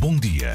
Bom dia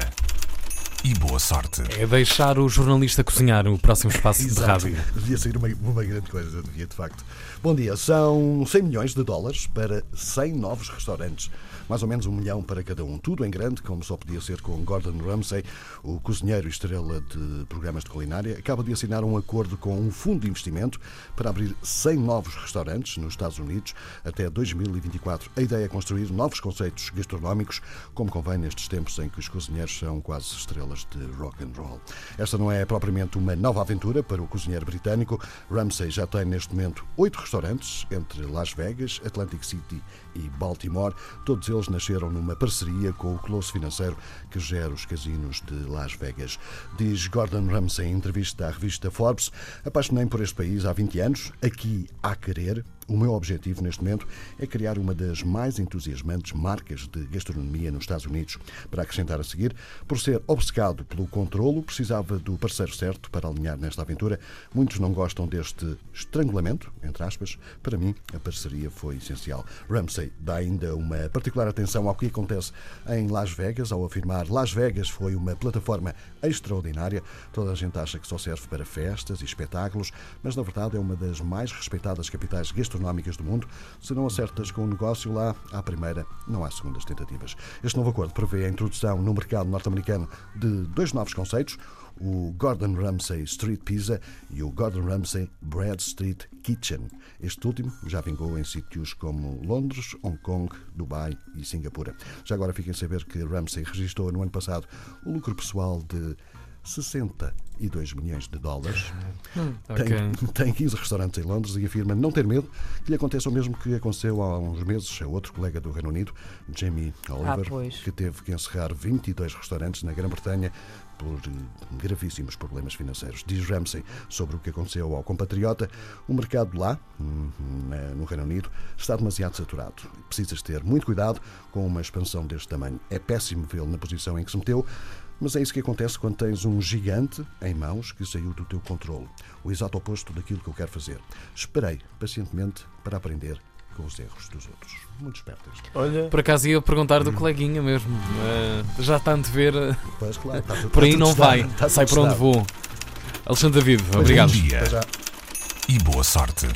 e boa sorte. É deixar o jornalista cozinhar o próximo espaço de rádio. Devia sair uma, uma grande coisa, devia de facto. Bom dia, são 100 milhões de dólares para 100 novos restaurantes. Mais ou menos um milhão para cada um. Tudo em grande, como só podia ser com Gordon Ramsay, o cozinheiro e estrela de programas de culinária, acaba de assinar um acordo com um fundo de investimento para abrir 100 novos restaurantes nos Estados Unidos até 2024. A ideia é construir novos conceitos gastronómicos, como convém nestes tempos em que os cozinheiros são quase estrelas de rock and roll. Esta não é propriamente uma nova aventura para o cozinheiro britânico. Ramsay já tem neste momento oito restaurantes entre Las Vegas, Atlantic City e Baltimore. Todos eles nasceram numa parceria com o colosso financeiro que gera os casinos de Las Vegas. Diz Gordon Ramsay em entrevista à revista Forbes: Apaixonei por este país há 20 anos, aqui há querer. O meu objetivo neste momento é criar uma das mais entusiasmantes marcas de gastronomia nos Estados Unidos. Para acrescentar a seguir, por ser obcecado pelo controlo, precisava do parceiro certo para alinhar nesta aventura. Muitos não gostam deste estrangulamento, entre aspas. Para mim, a parceria foi essencial. Ramsay dá ainda uma particular atenção ao que acontece em Las Vegas, ao afirmar Las Vegas foi uma plataforma extraordinária. Toda a gente acha que só serve para festas e espetáculos, mas na verdade é uma das mais respeitadas capitais gastronómicas do mundo. Se não acertas com o negócio lá, à primeira, não há segundas tentativas. Este novo acordo prevê a introdução no mercado norte-americano de dois novos conceitos, o Gordon Ramsay Street Pizza e o Gordon Ramsay Bread Street Kitchen. Este último já vingou em sítios como Londres, Hong Kong, Dubai e Singapura. Já agora fiquem a saber que Ramsay registrou no ano passado o lucro pessoal de 62 milhões de dólares. Ok. Tem, tem 15 restaurantes em Londres e afirma não ter medo que lhe aconteça o mesmo que aconteceu há uns meses a outro colega do Reino Unido, Jamie Oliver, pois. que teve que encerrar 22 restaurantes na Grã-Bretanha por gravíssimos problemas financeiros. Diz Ramsay sobre o que aconteceu ao compatriota. O mercado lá, hum, no Reino Unido, está demasiado saturado. Precisas ter muito cuidado com uma expansão deste tamanho. É péssimo vê-lo na posição em que se meteu. Mas é isso que acontece quando tens um gigante em mãos que saiu do teu controle. O exato oposto daquilo que eu quero fazer. Esperei pacientemente para aprender com os erros dos outros. Muito esperto este. Olha, Por acaso ia perguntar do coleguinha mesmo. eh, já está a ver. Pois, claro, está tudo- Por aí não vai. está Sai para onde vou. Alexandre David, obrigado. Bom dia e boa sorte.